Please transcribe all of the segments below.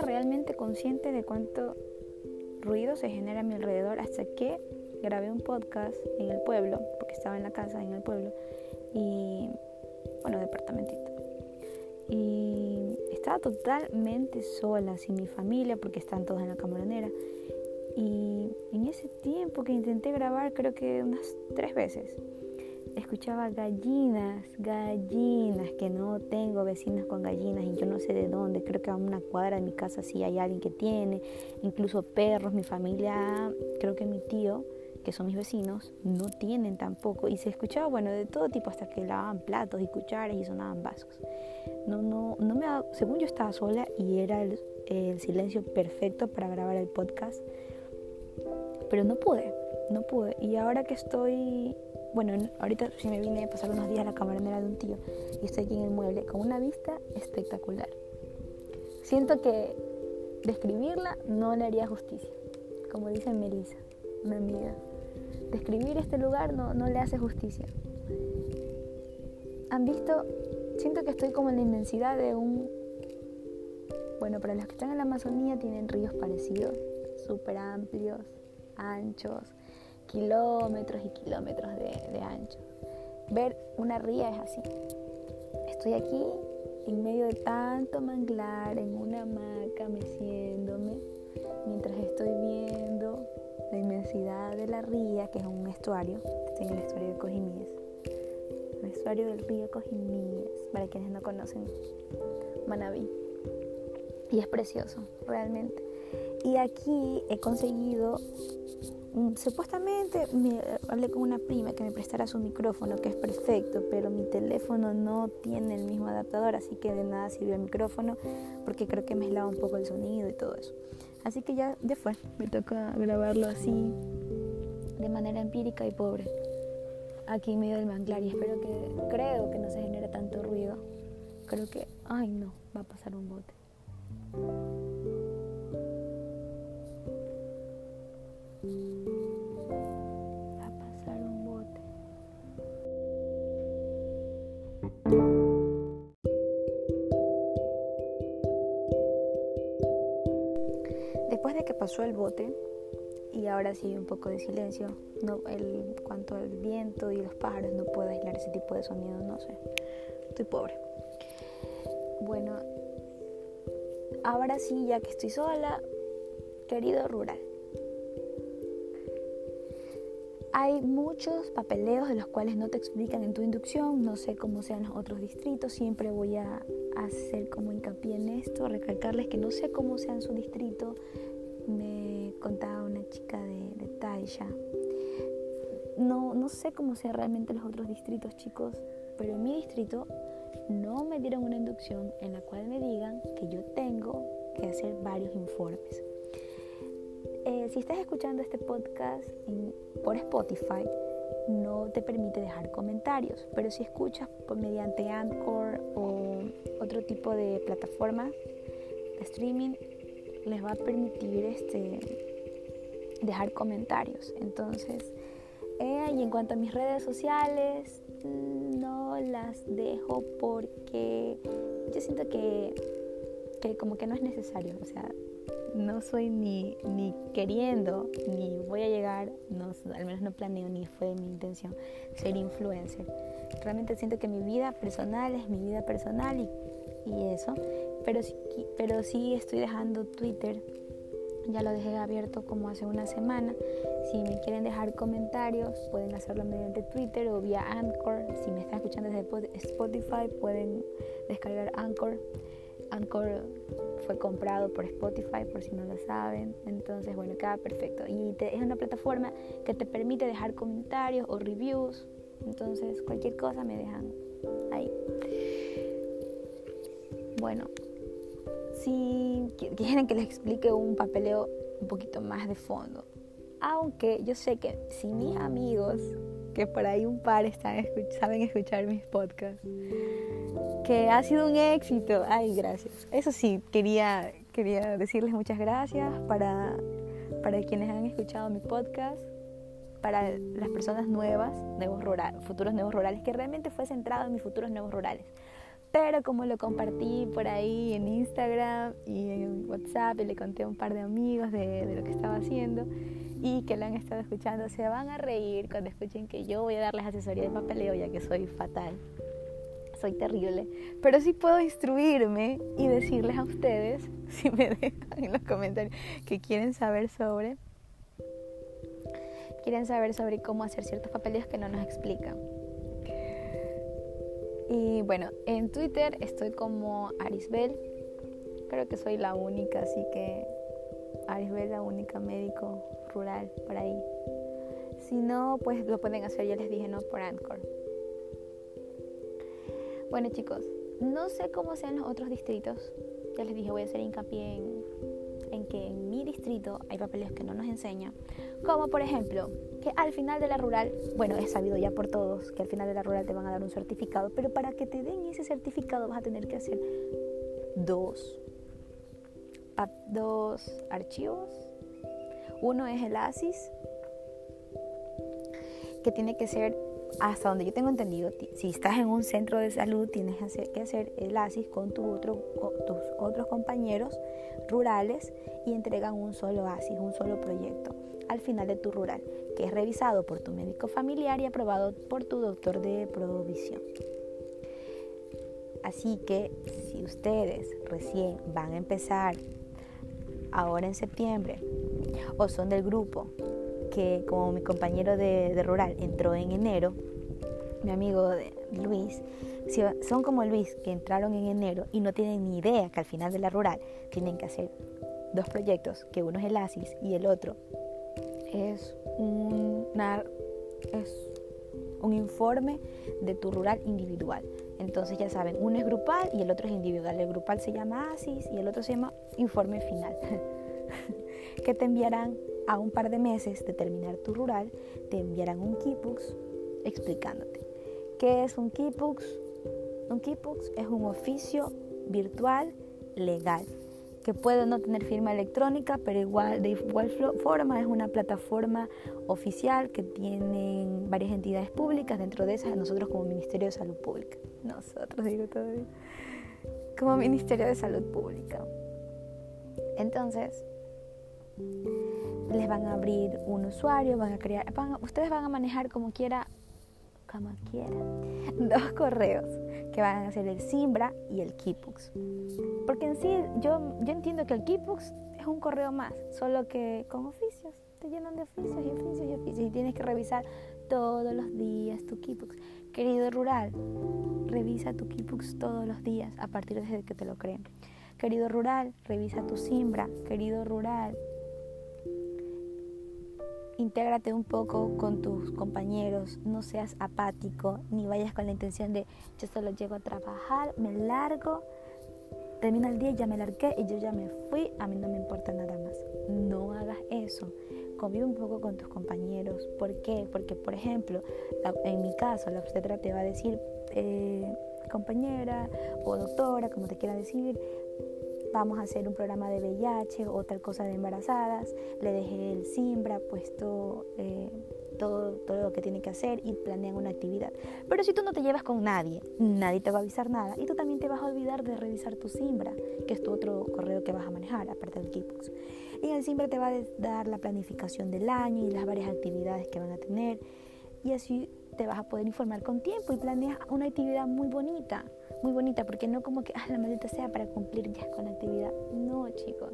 realmente consciente de cuánto ruido se genera a mi alrededor hasta que grabé un podcast en el pueblo, porque estaba en la casa en el pueblo, y bueno, departamentito. Y estaba totalmente sola, sin mi familia, porque están todos en la camaronera. Y en ese tiempo que intenté grabar, creo que unas tres veces, escuchaba gallinas, gallinas, que no tengo vecinos con gallinas y yo no sé de dónde, creo que a una cuadra de mi casa sí hay alguien que tiene, incluso perros, mi familia, creo que mi tío, que son mis vecinos, no tienen tampoco y se escuchaba, bueno, de todo tipo hasta que lavaban platos y cucharas y sonaban vasos. No, no, no me, según yo estaba sola y era el, el silencio perfecto para grabar el podcast, pero no pude, no pude. Y ahora que estoy bueno, ahorita sí me vine a pasar unos días a la camarera de un tío y estoy aquí en el mueble con una vista espectacular. Siento que describirla no le haría justicia, como dice Melissa, una amiga. Describir este lugar no, no le hace justicia. ¿Han visto? Siento que estoy como en la inmensidad de un... Bueno, para los que están en la Amazonía tienen ríos parecidos, súper amplios, anchos, kilómetros y kilómetros de, ancho. Ver una ría es así. Estoy aquí en medio de tanto manglar, en una hamaca, meciéndome, mientras estoy viendo la inmensidad de la ría, que es un estuario. Estoy en el estuario de Cojimíes. El estuario del río Cojimíes, para quienes no conocen Manabí. Y es precioso, realmente. Y aquí he conseguido supuestamente me hablé con una prima que me prestara su micrófono, que es perfecto, pero mi teléfono no tiene el mismo adaptador, así que de nada sirvió el micrófono, porque creo que me mezclaba un poco el sonido y todo eso. Así que ya, ya fue, me toca grabarlo así, de manera empírica y pobre, aquí en medio del manglar, y espero que, creo que no se genere tanto ruido. Creo que, ay no, va a pasar un bote. Pasó el bote y ahora sí un poco de silencio, no, el, cuanto al viento y los pájaros, no puedo aislar ese tipo de sonidos, no sé. Estoy pobre. Bueno, ahora sí, ya que estoy sola, querido rural. Hay muchos papeleos de los cuales no te explican en tu inducción, no sé cómo sean los otros distritos, siempre voy a hacer como hincapié en esto, recalcarles que no sé cómo sea en su distrito, me contaba una chica de, de Taisha. No, no sé cómo sea realmente los otros distritos, chicos, pero en mi distrito no me dieron una inducción en la cual me digan que yo tengo que hacer varios informes. Eh, si estás escuchando este podcast por Spotify, no te permite dejar comentarios, pero si escuchas por mediante Anchor o otro tipo de plataforma de streaming, les va a permitir este, dejar comentarios. Entonces, eh, y en cuanto a mis redes sociales, no las dejo porque yo siento que, que como que no es necesario. O sea, no soy ni, ni queriendo, ni voy a llegar, no, al menos no planeo, ni fue mi intención ser influencer. Realmente siento que mi vida personal es mi vida personal y, y eso, pero sí, pero sí estoy dejando Twitter, ya lo dejé abierto como hace una semana. Si me quieren dejar comentarios, pueden hacerlo mediante Twitter o vía Anchor. Si me están escuchando desde Spotify, pueden descargar Anchor. Anchor fue comprado por Spotify, por si no lo saben. Entonces, bueno, queda perfecto. Y es una plataforma que te permite dejar comentarios o reviews. Entonces, cualquier cosa me dejan ahí. Bueno, si quieren que les explique un papeleo un poquito más de fondo. Aunque yo sé que si mis amigos, que por ahí un par están, saben escuchar mis podcasts, que ha sido un éxito. Ay, gracias. Eso sí, quería, quería decirles muchas gracias para, para quienes han escuchado mi podcast, para las personas nuevas, nuevos rural, futuros nuevos rurales, que realmente fue centrado en mis futuros nuevos rurales. Pero como lo compartí por ahí en Instagram y en WhatsApp y le conté a un par de amigos de, lo que estaba haciendo y que lo han estado escuchando, se van a reír cuando escuchen que yo voy a darles asesoría de papeleo ya que soy fatal soy terrible, pero sí puedo instruirme y decirles a ustedes, si me dejan en los comentarios, que quieren saber sobre, quieren saber sobre cómo hacer ciertos papeles que no nos explican. Y bueno, en Twitter estoy como Arisbel, creo que soy la única, así que Arisbel, la única médico rural por ahí. Si no, pues lo pueden hacer, ya les dije, no por Anchor. Bueno chicos, no sé cómo sean los otros distritos. Ya les dije, voy a hacer hincapié en, que en mi distrito hay papeles que no nos enseñan. Como por ejemplo, que al final de la rural, bueno, es sabido ya por todos que al final de la rural te van a dar un certificado, pero para que te den ese certificado vas a tener que hacer dos, dos archivos. Uno es el ASIS, que tiene que ser hasta donde yo tengo entendido, si estás en un centro de salud, tienes que hacer el ASIS con, tus otros compañeros rurales y entregan un solo ASIS, un solo proyecto al final de tu rural, que es revisado por tu médico familiar y aprobado por tu doctor de provisión. Así que si ustedes recién van a empezar ahora en septiembre o son del grupo que como mi compañero de, rural entró en enero, mi amigo Luis, son como Luis que entraron en enero y no tienen ni idea que al final de la rural tienen que hacer dos proyectos, que uno es el ASIS y el otro es es un informe de tu rural individual. Entonces ya saben, uno es grupal y el otro es individual. El grupal se llama ASIS y el otro se llama informe final, que te enviarán a un par de meses de terminar tu rural, te enviarán un Keybooks explicándote. ¿Qué es un Keybooks? Un Keybooks es un oficio virtual legal que puede no tener firma electrónica, pero igual de igual forma es una plataforma oficial que tienen varias entidades públicas, dentro de esas nosotros como Ministerio de Salud Pública. Nosotros digo todavía. Como Ministerio de Salud Pública. Entonces, les van a abrir un usuario, van a crear, ustedes van a manejar como quiera, como quiera, dos correos que van a ser el Simbra y el Keepux. Porque en sí yo, yo entiendo que el Keepux es un correo más, solo que con oficios, te llenan de oficios y oficios y oficios y tienes que revisar todos los días tu Keepux. Querido rural, revisa tu Keepux todos los días a partir de que te lo creen. Querido rural, revisa tu Simbra. Querido rural, intégrate un poco con tus compañeros, no seas apático, ni vayas con la intención de yo solo llego a trabajar, me largo, termina el día, ya me largué y yo ya me fui, a mí no me importa nada más. No hagas eso. Convive un poco con tus compañeros. ¿Por qué? Porque, por ejemplo, en mi caso, la obstetra te va a decir, eh, compañera o doctora, como te quiera decir, vamos a hacer un programa de VIH o tal cosa de embarazadas, le dejé el Simbra puesto eh, todo, todo lo que tiene que hacer y planean una actividad. Pero si tú no te llevas con nadie, nadie te va a avisar nada y tú también te vas a olvidar de revisar tu Simbra, que es tu otro correo que vas a manejar, aparte del Keepbox. Y en el Simbra te va a dar la planificación del año y las varias actividades que van a tener y así te vas a poder informar con tiempo y planeas una actividad muy bonita muy bonita, porque no como que, ah, la maldita sea para cumplir ya con la actividad. No, chicos.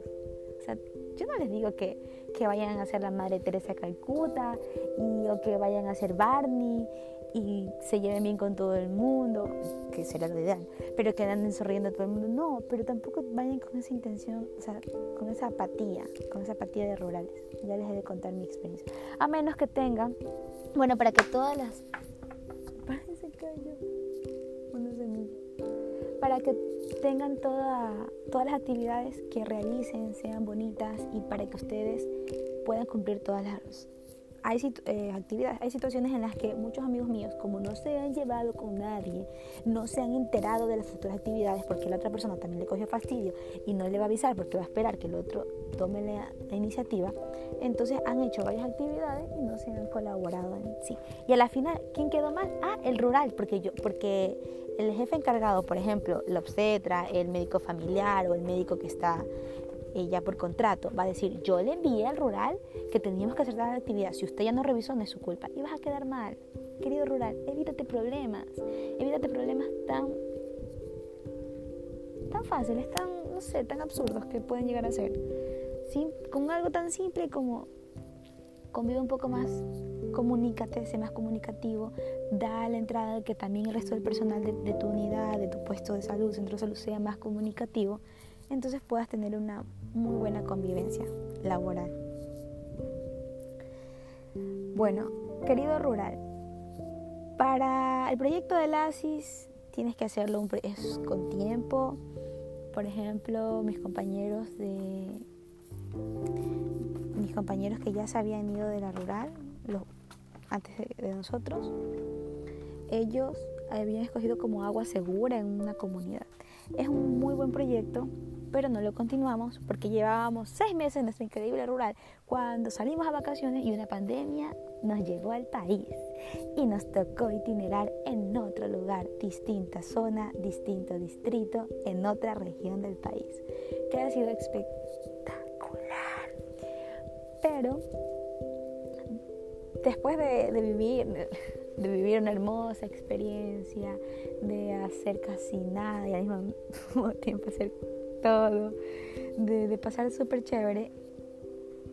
O sea, yo no les digo que, que vayan a ser la Madre Teresa Calcuta y, o que vayan a ser Barney y se lleven bien con todo el mundo, que sería lo ideal, pero que anden sonriendo a todo el mundo. No, pero tampoco vayan con esa intención, o sea, con esa apatía, con esa apatía de rurales. Ya les he de contar mi experiencia. A menos que tengan, bueno, para que todas las... Una semilla para que tengan todas las actividades que realicen sean bonitas y para que ustedes puedan cumplir todas las hay eh, actividades, hay situaciones en las que muchos amigos míos, como no se han llevado con nadie, no se han enterado de las futuras actividades porque la otra persona también le cogió fastidio y no le va a avisar porque va a esperar que el otro tome la, iniciativa, entonces han hecho varias actividades y no se han colaborado en sí. Y a la final, ¿quién quedó mal? Ah, el rural, porque yo, porque el jefe encargado, por ejemplo, la obstetra, el médico familiar o el médico que está ella por contrato va a decir, yo le envié al rural que teníamos que hacer tal actividad. Si usted ya no revisó, no es su culpa. Y vas a quedar mal. Querido rural, evítate problemas. Evítate problemas tan, tan fáciles, tan, no sé, tan absurdos que pueden llegar a ser. con algo tan simple como convive un poco más, comunícate, sé más comunicativo, da la entrada de que también el resto del personal de, de tu unidad, de tu puesto de salud, centro de salud, sea más comunicativo entonces puedas tener una muy buena convivencia laboral. Bueno, querido rural, para el proyecto del ASIS tienes que hacerlo con tiempo. Por ejemplo, mis compañeros de mis compañeros que ya se habían ido de la rural antes de nosotros, ellos habían escogido como agua segura en una comunidad. Es un muy buen proyecto pero no lo continuamos porque llevábamos seis meses en nuestra increíble rural cuando salimos a vacaciones y una pandemia nos llegó al país y nos tocó itinerar en otro lugar, distinta zona, distinto distrito, en otra región del país, que ha sido espectacular. Pero después de, vivir de vivir una hermosa experiencia, de hacer casi nada y al mismo tiempo hacer todo, de, pasar súper chévere,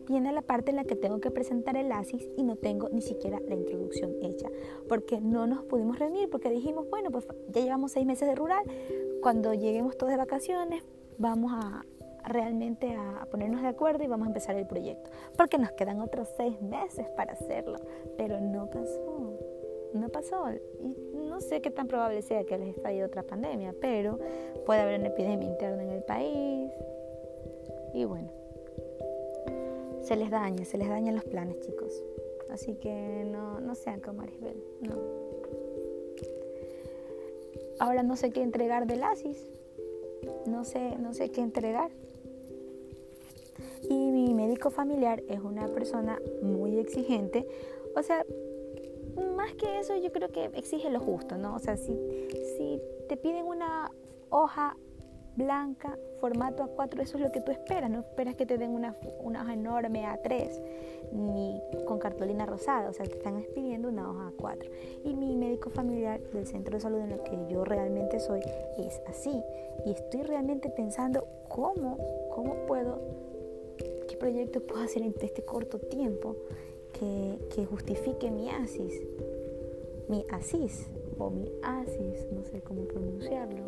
viene la parte en la que tengo que presentar el ASIS y no tengo ni siquiera la introducción hecha, porque no nos pudimos reunir, porque dijimos, bueno, pues ya llevamos seis meses de rural, cuando lleguemos todos de vacaciones vamos a realmente a ponernos de acuerdo y vamos a empezar el proyecto, porque nos quedan otros seis meses para hacerlo, pero no pasó, no pasó. Y no sé qué tan probable sea que les estalle otra pandemia, pero puede haber una epidemia interna en el país. Y bueno, se les daña, se les dañan los planes, chicos. Así que no, no sean como Maribel, no. Ahora no sé qué entregar del ASIS. No sé, no sé qué entregar. Y mi médico familiar es una persona muy exigente. O sea, más que eso, yo creo que exige lo justo, ¿no? O sea, si, si te piden una hoja blanca, formato A4, eso es lo que tú esperas, no esperas que te den una, una hoja enorme A3, ni con cartulina rosada, o sea, te están pidiendo una hoja A4. Y mi médico familiar del centro de salud en el que yo realmente soy es así. Y estoy realmente pensando cómo, cómo puedo, qué proyecto puedo hacer en este corto tiempo que, justifique mi asis, mi asis o mi asis, no sé cómo pronunciarlo.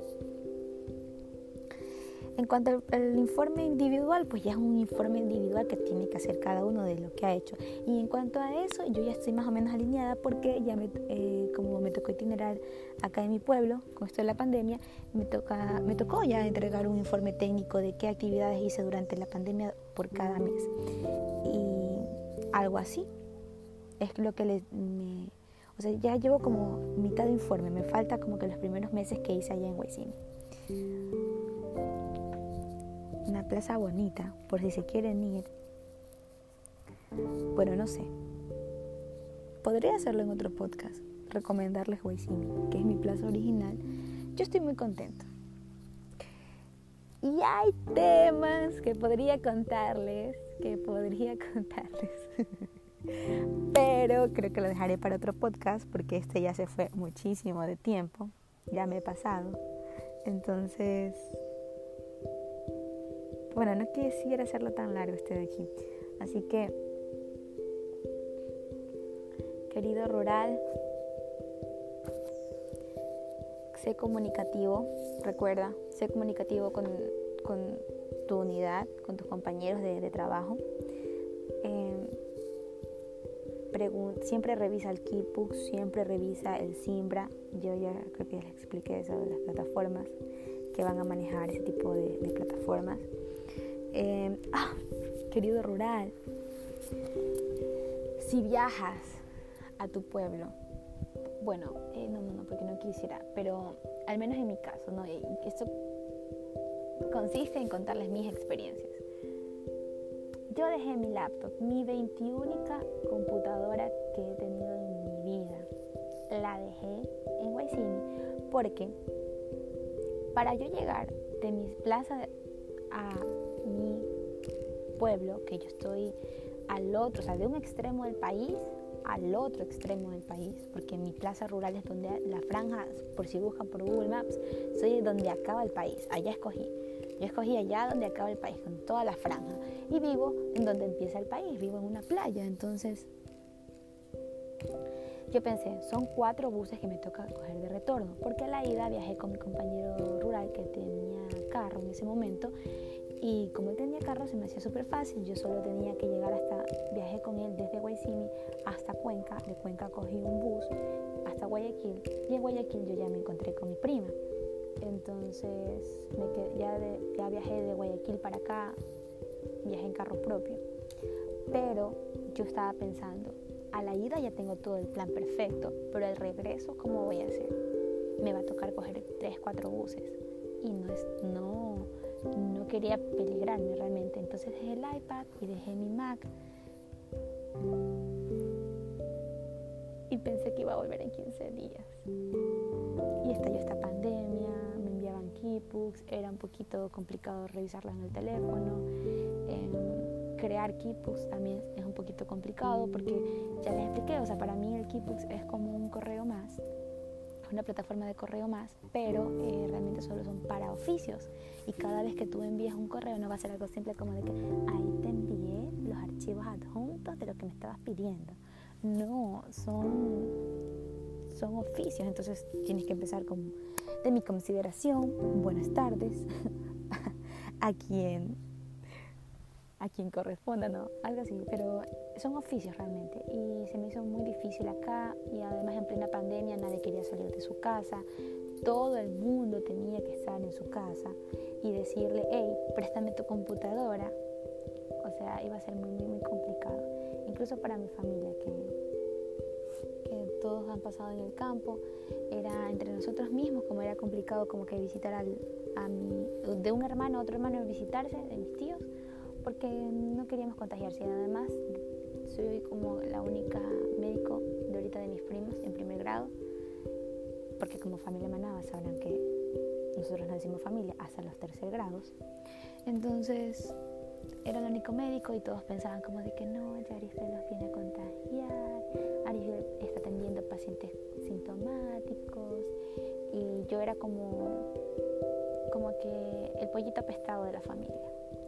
En cuanto al, informe individual, pues ya es un informe individual que tiene que hacer cada uno de lo que ha hecho. Y en cuanto a eso, yo ya estoy más o menos alineada porque ya me, eh, como me tocó itinerar acá en mi pueblo con esto de la pandemia, me, toca, me tocó ya entregar un informe técnico de qué actividades hice durante la pandemia por cada mes. Y algo así es lo que le, o sea, ya llevo como mitad de informe, me falta como que los primeros meses que hice allá en Huesín. Una plaza bonita, por si se quieren ir. Bueno, no sé. Podría hacerlo en otro podcast, recomendarles Huesín, que es mi plaza original. Yo estoy muy contento. Y hay temas que podría contarles, que podría contarles. Pero creo que lo dejaré para otro podcast porque este ya se fue muchísimo de tiempo, ya me he pasado. Entonces, bueno, no quisiera hacerlo tan largo este de aquí. Así que, querido rural, sé comunicativo, recuerda, sé comunicativo con, tu unidad, con tus compañeros de, trabajo. Siempre revisa el Keepbook, siempre revisa el Simbra. Yo ya creo que les expliqué eso de las plataformas que van a manejar ese tipo de, plataformas. Em, ah, querido rural, si viajas a tu pueblo, bueno, eh, no, no, no, porque no quisiera, pero al menos en mi caso, ¿no? Esto consiste en contarles mis experiencias. Yo dejé mi laptop, mi 21 computadora que he tenido en mi vida. La dejé en Guaysini porque para yo llegar de mi plaza a mi pueblo, que yo estoy al otro, o sea, de un extremo del país al otro extremo del país, porque mi plaza rural es donde la franja, por si buscan por Google Maps, soy donde acaba el país, allá escogí. Yo escogí allá donde acaba el país, con toda la franja. Y vivo en donde empieza el país, vivo en una playa. Entonces, yo pensé, son cuatro buses que me toca coger de retorno, porque a la ida viajé con mi compañero rural que tenía carro en ese momento. Y como él tenía carro, se me hacía súper fácil. Yo solo tenía que llegar hasta, viajé con él desde Guaysimi hasta Cuenca. De Cuenca cogí un bus hasta Guayaquil. Y en Guayaquil yo ya me encontré con mi prima. Entonces me ya, ya viajé de Guayaquil para acá, viajé en carro propio. Pero yo estaba pensando, a la ida ya tengo todo el plan perfecto, pero el regreso, ¿cómo voy a hacer? Me va a tocar coger tres, cuatro buses. Y no, es, no, no quería peligrarme realmente. Entonces dejé el iPad y dejé mi Mac. Y pensé que iba a volver en 15 días. Y estalló esta pandemia, keybooks, era un poquito complicado revisarlas en el teléfono. Em, crear keybooks también es un poquito complicado porque ya les expliqué, o sea, para mí el keybooks es como un correo más, una plataforma de correo más, pero eh, realmente solo son para oficios. Y cada vez que tú envías un correo no va a ser algo simple como de que ahí te envié los archivos adjuntos de lo que me estabas pidiendo. No, son son oficios, entonces tienes que empezar con de mi consideración, buenas tardes, a quien a quien corresponda, ¿no? Algo así, pero son oficios realmente. Y se me hizo muy difícil acá y además en plena pandemia nadie quería salir de su casa, todo el mundo tenía que estar en su casa y decirle, hey, préstame tu computadora, o sea, iba a ser muy, muy, muy complicado, incluso para mi familia que todos han pasado en el campo, era entre nosotros mismos, como era complicado como que visitar al, a mi, de un hermano a otro hermano visitarse, de mis tíos, porque no queríamos contagiarse. Además soy como la única médico de ahorita de mis primos en primer grado, porque como familia manaba sabrán que nosotros no decimos familia hasta los tercer grados. Entonces era el único médico y todos pensaban como de que no, Yarifel los pollito apestado de la familia.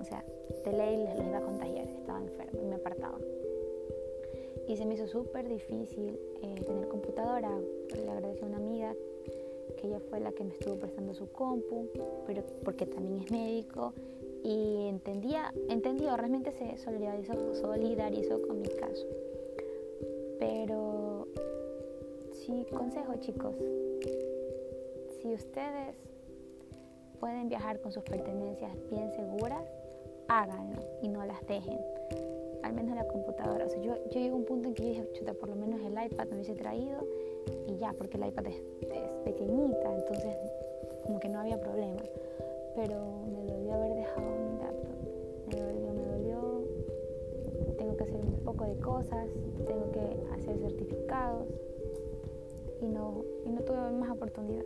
O sea, de ley les, iba a contagiar, estaba enfermo y me apartaba. Y se me hizo súper difícil eh, tener computadora. Le agradecí a una amiga que ella fue la que me estuvo prestando su compu, pero porque también es médico y entendía, entendió, realmente se solidarizó, solidarizó con mi caso. Pero sí, consejo chicos, si ustedes pueden viajar con sus pertenencias bien seguras, háganlo y no las dejen. Al menos la computadora. O sea, yo, yo llego a un punto en que dije, chuta, por lo menos el iPad me hubiese traído y ya, porque el iPad es, es pequeñita, entonces como que no había problema. Pero me dolió haber dejado mi laptop. Me dolió, me dolió. Tengo que hacer un poco de cosas, tengo que hacer certificados y no, y no tuve más oportunidad.